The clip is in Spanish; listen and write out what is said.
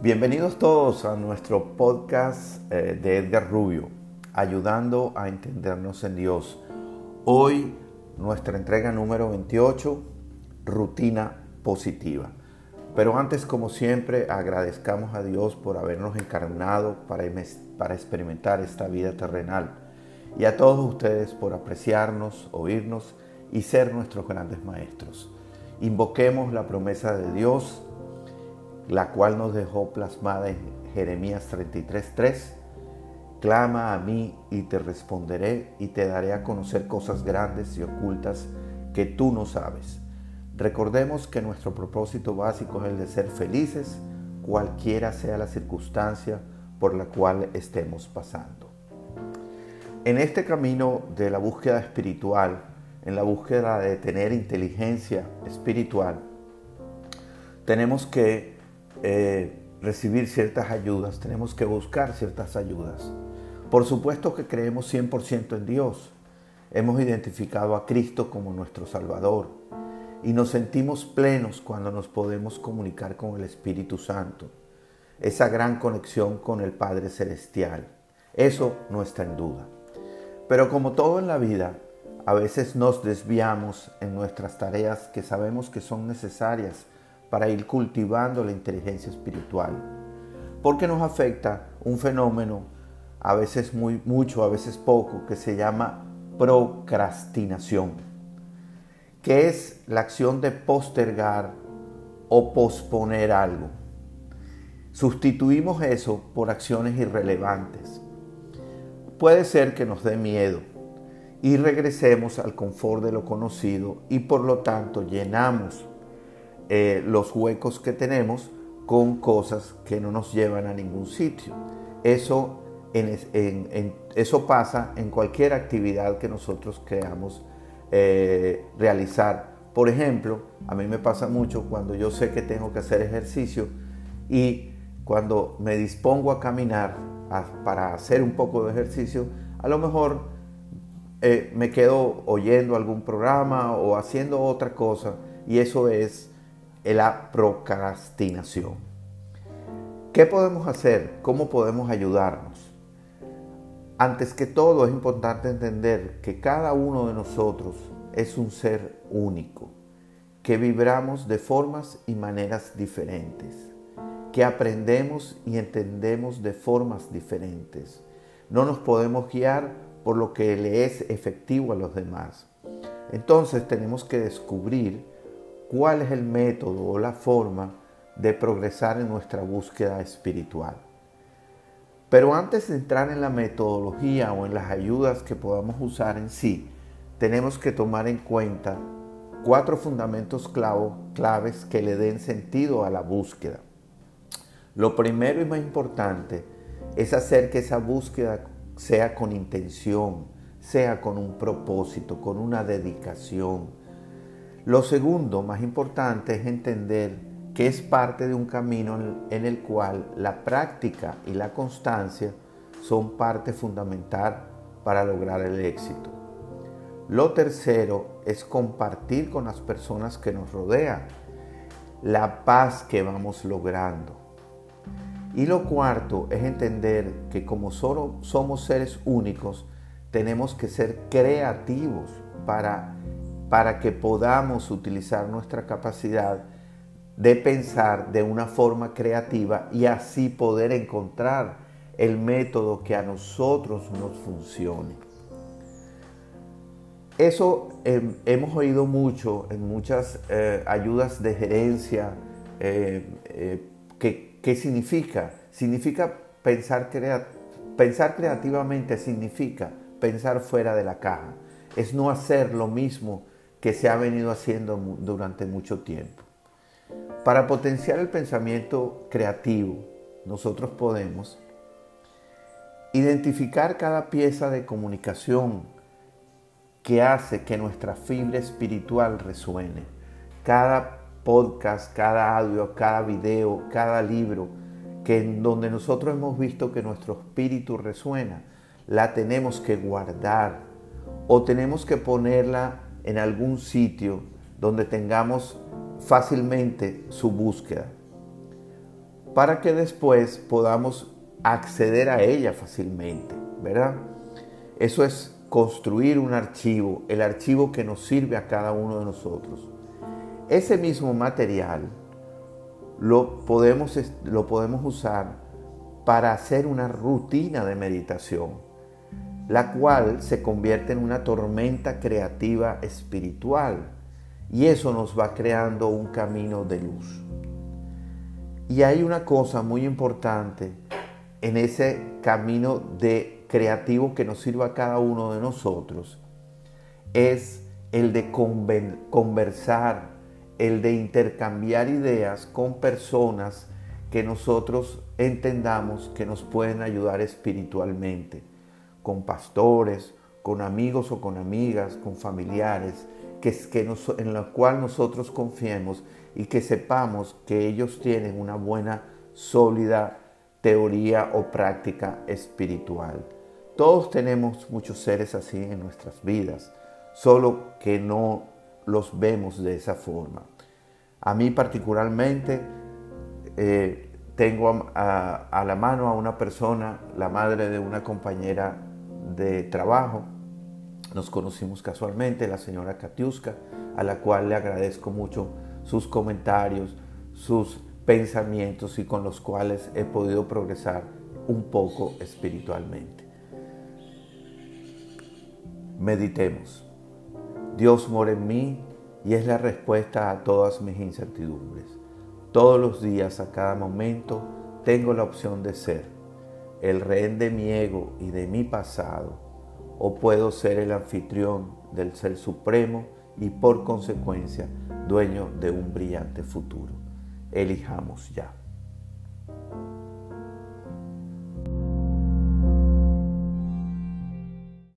Bienvenidos todos a nuestro podcast eh, de Edgar Rubio, ayudando a entendernos en Dios. Hoy nuestra entrega número 28, rutina positiva. Pero antes, como siempre, agradezcamos a Dios por habernos encarnado para, para experimentar esta vida terrenal y a todos ustedes por apreciarnos, oírnos y ser nuestros grandes maestros. Invoquemos la promesa de Dios, la cual nos dejó plasmada en Jeremías 33:3. Clama a mí y te responderé y te daré a conocer cosas grandes y ocultas que tú no sabes. Recordemos que nuestro propósito básico es el de ser felices, cualquiera sea la circunstancia por la cual estemos pasando. En este camino de la búsqueda espiritual, en la búsqueda de tener inteligencia espiritual, tenemos que eh, recibir ciertas ayudas, tenemos que buscar ciertas ayudas. Por supuesto que creemos 100% en Dios. Hemos identificado a Cristo como nuestro Salvador y nos sentimos plenos cuando nos podemos comunicar con el Espíritu Santo. Esa gran conexión con el Padre Celestial. Eso no está en duda. Pero como todo en la vida, a veces nos desviamos en nuestras tareas que sabemos que son necesarias para ir cultivando la inteligencia espiritual. Porque nos afecta un fenómeno, a veces muy, mucho, a veces poco, que se llama procrastinación, que es la acción de postergar o posponer algo. Sustituimos eso por acciones irrelevantes. Puede ser que nos dé miedo, y regresemos al confort de lo conocido y por lo tanto llenamos eh, los huecos que tenemos con cosas que no nos llevan a ningún sitio. Eso, eso pasa en cualquier actividad que nosotros queramos eh, realizar. Por ejemplo, a mí me pasa mucho cuando yo sé que tengo que hacer ejercicio y cuando me dispongo a caminar para hacer un poco de ejercicio, a lo mejor eh, me quedo oyendo algún programa o haciendo otra cosa y eso es la procrastinación. ¿Qué podemos hacer? ¿Cómo podemos ayudarnos? Antes que todo es importante entender que cada uno de nosotros es un ser único, que vibramos de formas y maneras diferentes, que aprendemos y entendemos de formas diferentes. No nos podemos guiar por lo que le es efectivo a los demás. Entonces tenemos que descubrir cuál es el método o la forma de progresar en nuestra búsqueda espiritual. Pero antes de entrar en la metodología o en las ayudas que podamos usar en sí, tenemos que tomar en cuenta cuatro fundamentos claves que le den sentido a la búsqueda. Lo primero y más importante es hacer que esa búsqueda sea con intención, sea con un propósito, con una dedicación. Lo segundo, más importante, es entender que es parte de un camino en el cual la práctica y la constancia son parte fundamental para lograr el éxito. Lo tercero es compartir con las personas que nos rodean la paz que vamos logrando. Y lo cuarto es entender que como solo somos seres únicos, tenemos que ser creativos para, para que podamos utilizar nuestra capacidad de pensar de una forma creativa y así poder encontrar el método que a nosotros nos funcione. Eso em, hemos oído mucho en muchas eh, ayudas de gerencia eh, eh, ¿Qué significa? Significa pensar, pensar creativamente, significa pensar fuera de la caja. Es no hacer lo mismo que se ha venido haciendo durante mucho tiempo. Para potenciar el pensamiento creativo, nosotros podemos identificar cada pieza de comunicación que hace que nuestra fibra espiritual resuene. Cada podcast, cada audio, cada video, cada libro, que en donde nosotros hemos visto que nuestro espíritu resuena, la tenemos que guardar o tenemos que ponerla en algún sitio donde tengamos fácilmente su búsqueda. para que después podamos acceder a ella fácilmente, ¿verdad? Eso es construir un archivo, el archivo que nos sirve a cada uno de nosotros. Ese mismo material lo podemos, lo podemos usar para hacer una rutina de meditación, la cual se convierte en una tormenta creativa espiritual y eso nos va creando un camino de luz. Y hay una cosa muy importante en ese camino de creativo que nos sirva a cada uno de nosotros, es el de conversar, el de intercambiar ideas con personas que nosotros entendamos que nos pueden ayudar espiritualmente, con pastores, con amigos o con amigas, con familiares, que, que en la cual nosotros confiemos y que sepamos que ellos tienen una buena, sólida teoría o práctica espiritual. Todos tenemos muchos seres así en nuestras vidas, solo que no los vemos de esa forma. A mí particularmente eh, tengo a, a la mano a una persona, la madre de una compañera de trabajo, nos conocimos casualmente, la señora Katiuska, a la cual le agradezco mucho sus comentarios, sus pensamientos y con los cuales he podido progresar un poco espiritualmente. Meditemos. Dios mora en mí y es la respuesta a todas mis incertidumbres. Todos los días, a cada momento, tengo la opción de ser el rehén de mi ego y de mi pasado, o puedo ser el anfitrión del Ser Supremo y por consecuencia dueño de un brillante futuro. Elijamos ya.